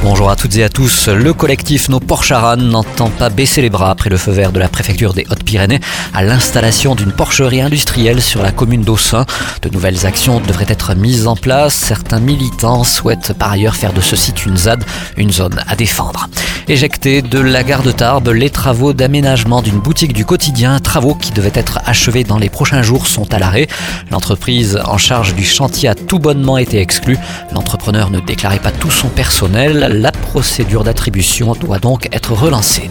Bonjour à toutes et à tous. Le collectif Nos Porcharan n'entend pas baisser les bras après le feu vert de la préfecture des Hautes-Pyrénées à l'installation d'une porcherie industrielle sur la commune d'Aussin. De nouvelles actions devraient être mises en place. Certains militants souhaitent par ailleurs faire de ce site une ZAD, une zone à défendre. Éjectés de la gare de Tarbes, les travaux d'aménagement d'une boutique du quotidien, travaux qui devaient être achevés dans les prochains jours, sont à l'arrêt. L'entreprise en charge du chantier a tout bonnement été exclue. L'entrepreneur ne déclarait pas tout son personnel. La procédure d'attribution doit donc être relancée.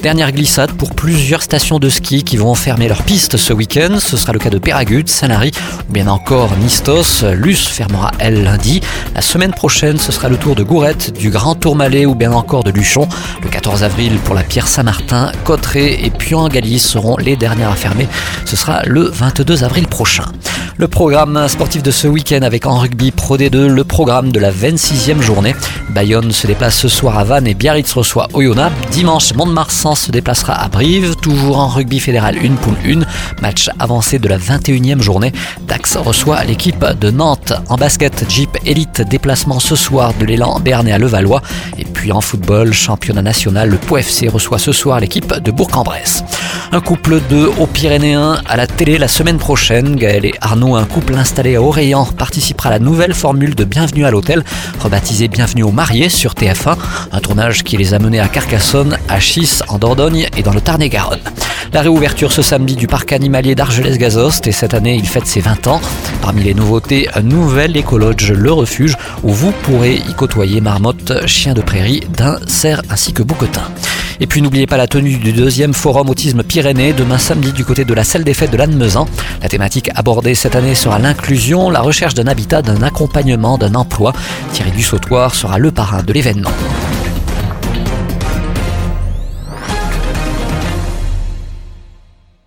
Dernière glissade pour plusieurs stations de ski qui vont fermer leurs pistes ce week-end. Ce sera le cas de Péragude, Saint-Lary ou bien encore Nistos. Luce fermera elle lundi. La semaine prochaine, ce sera le tour de Gourette, du Grand Tourmalet ou bien encore de Luchon. Le 14 avril pour la Pierre Saint-Martin, Cotteret et Puy-en-Galice seront les dernières à fermer. Ce sera le 22 avril prochain. Le programme sportif de ce week-end avec en rugby Pro D2 le programme de la 26e journée. Bayonne se déplace ce soir à Vannes et Biarritz reçoit Oyonnax. Dimanche, Mont-de-Marsan se déplacera à Brive, toujours en rugby fédéral 1 poule 1. Match avancé de la 21e journée. Dax reçoit l'équipe de Nantes. En basket, Jeep Elite déplacement ce soir de l'élan Bernay à Levallois. Et puis en football, championnat national, le POFC reçoit ce soir l'équipe de Bourg-en-Bresse. Un couple de Hauts-Pyrénéens à la télé la semaine prochaine. Gaël et Arnaud, un couple installé à Orléans, participera à la nouvelle formule de Bienvenue à l'hôtel, rebaptisée Bienvenue aux mariés sur TF1. Un tournage qui les a menés à Carcassonne, à Chis, en Dordogne et dans le Tarn-et-Garonne. La réouverture ce samedi du parc animalier d'Argelès-Gazost et cette année il fête ses 20 ans. Parmi les nouveautés, un nouvel écologe, le refuge, où vous pourrez y côtoyer marmottes, chiens de prairie, daims, cerfs ainsi que bouquetins. Et puis n'oubliez pas la tenue du deuxième forum autisme Pyrénées demain samedi du côté de la salle des fêtes de Lannemezan. La thématique abordée cette année sera l'inclusion, la recherche d'un habitat, d'un accompagnement, d'un emploi. Thierry Dussautoir sera le parrain de l'événement.